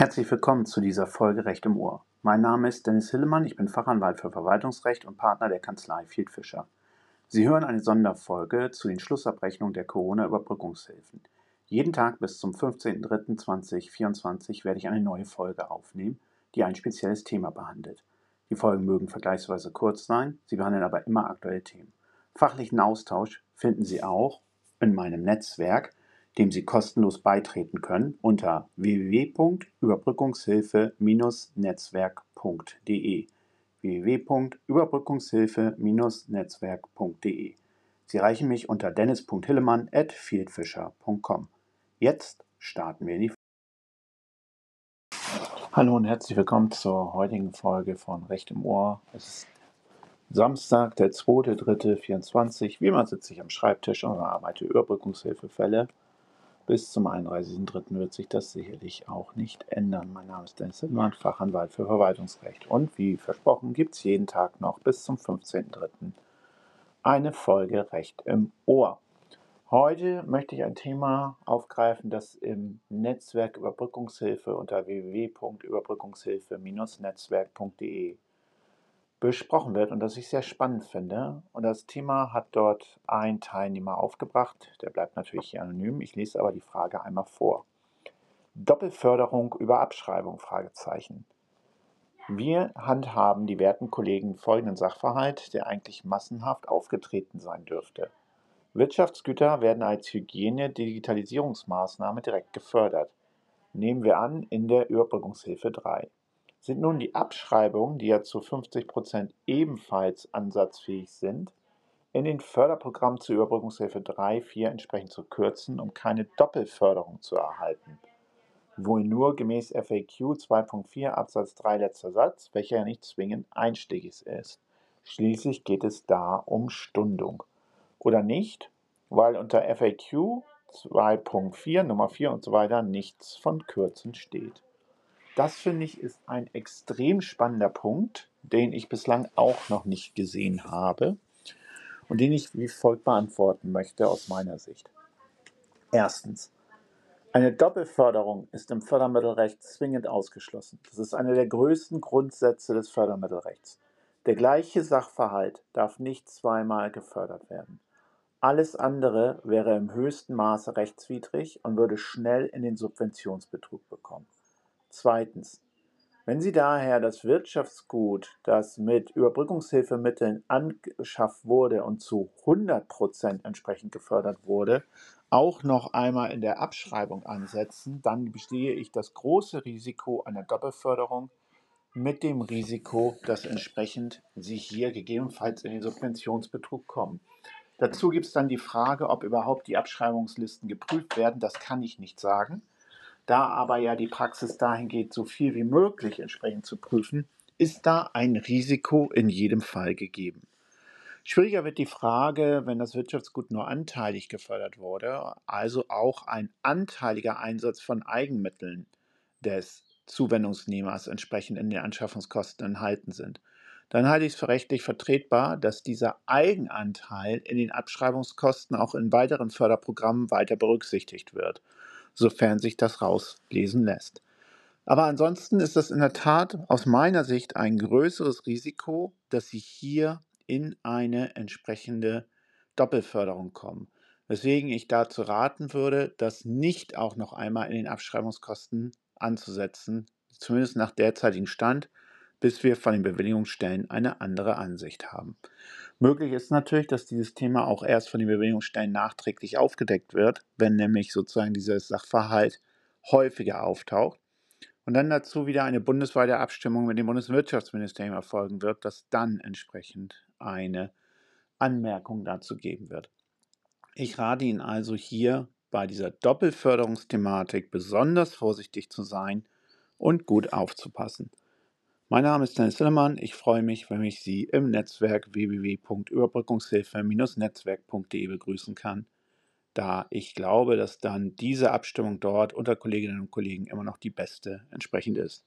Herzlich willkommen zu dieser Folge Recht im Ohr. Mein Name ist Dennis Hillemann, ich bin Fachanwalt für Verwaltungsrecht und Partner der Kanzlei Field Fischer. Sie hören eine Sonderfolge zu den Schlussabrechnungen der Corona-Überbrückungshilfen. Jeden Tag bis zum 15.03.2024 werde ich eine neue Folge aufnehmen, die ein spezielles Thema behandelt. Die Folgen mögen vergleichsweise kurz sein, sie behandeln aber immer aktuelle Themen. Fachlichen Austausch finden Sie auch in meinem Netzwerk dem Sie kostenlos beitreten können unter www.überbrückungshilfe-netzwerk.de www.überbrückungshilfe-netzwerk.de Sie erreichen mich unter dennis.hillemann@fieldfisher.com. Jetzt starten wir in die Hallo und herzlich willkommen zur heutigen Folge von Recht im Ohr. Es ist Samstag, der 2.3.24. Wie immer sitze ich am Schreibtisch und arbeite Überbrückungshilfefälle bis zum 31.03. wird sich das sicherlich auch nicht ändern. Mein Name ist Dennis Hillmann, Fachanwalt für Verwaltungsrecht. Und wie versprochen gibt es jeden Tag noch bis zum 15.03. eine Folge Recht im Ohr. Heute möchte ich ein Thema aufgreifen, das im Netzwerk Überbrückungshilfe unter www.überbrückungshilfe-netzwerk.de besprochen wird und das ich sehr spannend finde. Und das Thema hat dort ein Teilnehmer aufgebracht, der bleibt natürlich hier anonym. Ich lese aber die Frage einmal vor. Doppelförderung über Abschreibung? Fragezeichen. Wir handhaben die werten Kollegen folgenden Sachverhalt, der eigentlich massenhaft aufgetreten sein dürfte. Wirtschaftsgüter werden als Hygiene-Digitalisierungsmaßnahme direkt gefördert. Nehmen wir an, in der Überbrückungshilfe 3. Sind nun die Abschreibungen, die ja zu 50 Prozent ebenfalls ansatzfähig sind, in den Förderprogrammen zur Überbrückungshilfe 3, 4 entsprechend zu kürzen, um keine Doppelförderung zu erhalten. Wohl nur gemäß FAQ 2.4 Absatz 3 letzter Satz, welcher ja nicht zwingend einstiegig ist. Schließlich geht es da um Stundung. Oder nicht, weil unter FAQ 2.4 Nummer 4 und so weiter nichts von Kürzen steht. Das finde ich ist ein extrem spannender Punkt, den ich bislang auch noch nicht gesehen habe und den ich wie folgt beantworten möchte aus meiner Sicht. Erstens. Eine Doppelförderung ist im Fördermittelrecht zwingend ausgeschlossen. Das ist einer der größten Grundsätze des Fördermittelrechts. Der gleiche Sachverhalt darf nicht zweimal gefördert werden. Alles andere wäre im höchsten Maße rechtswidrig und würde schnell in den Subventionsbetrug bekommen. Zweitens. Wenn Sie daher das Wirtschaftsgut, das mit Überbrückungshilfemitteln angeschafft wurde und zu 100 Prozent entsprechend gefördert wurde, auch noch einmal in der Abschreibung ansetzen, dann bestehe ich das große Risiko einer Doppelförderung mit dem Risiko, dass entsprechend Sie hier gegebenenfalls in den Subventionsbetrug kommen. Dazu gibt es dann die Frage, ob überhaupt die Abschreibungslisten geprüft werden. Das kann ich nicht sagen. Da aber ja die Praxis dahin geht, so viel wie möglich entsprechend zu prüfen, ist da ein Risiko in jedem Fall gegeben. Schwieriger wird die Frage, wenn das Wirtschaftsgut nur anteilig gefördert wurde, also auch ein anteiliger Einsatz von Eigenmitteln des Zuwendungsnehmers entsprechend in den Anschaffungskosten enthalten sind. Dann halte ich es für rechtlich vertretbar, dass dieser Eigenanteil in den Abschreibungskosten auch in weiteren Förderprogrammen weiter berücksichtigt wird sofern sich das rauslesen lässt. Aber ansonsten ist das in der Tat aus meiner Sicht ein größeres Risiko, dass Sie hier in eine entsprechende Doppelförderung kommen. Weswegen ich dazu raten würde, das nicht auch noch einmal in den Abschreibungskosten anzusetzen, zumindest nach derzeitigem Stand, bis wir von den Bewilligungsstellen eine andere Ansicht haben. Möglich ist natürlich, dass dieses Thema auch erst von den Bewilligungsstellen nachträglich aufgedeckt wird, wenn nämlich sozusagen dieses Sachverhalt häufiger auftaucht. Und dann dazu wieder eine bundesweite Abstimmung mit dem Bundeswirtschaftsministerium erfolgen wird, dass dann entsprechend eine Anmerkung dazu geben wird. Ich rate Ihnen also hier bei dieser Doppelförderungsthematik besonders vorsichtig zu sein und gut aufzupassen. Mein Name ist Dennis Zimmermann. Ich freue mich, wenn ich Sie im Netzwerk www.überbrückungshilfe-netzwerk.de begrüßen kann, da ich glaube, dass dann diese Abstimmung dort unter Kolleginnen und Kollegen immer noch die beste entsprechend ist.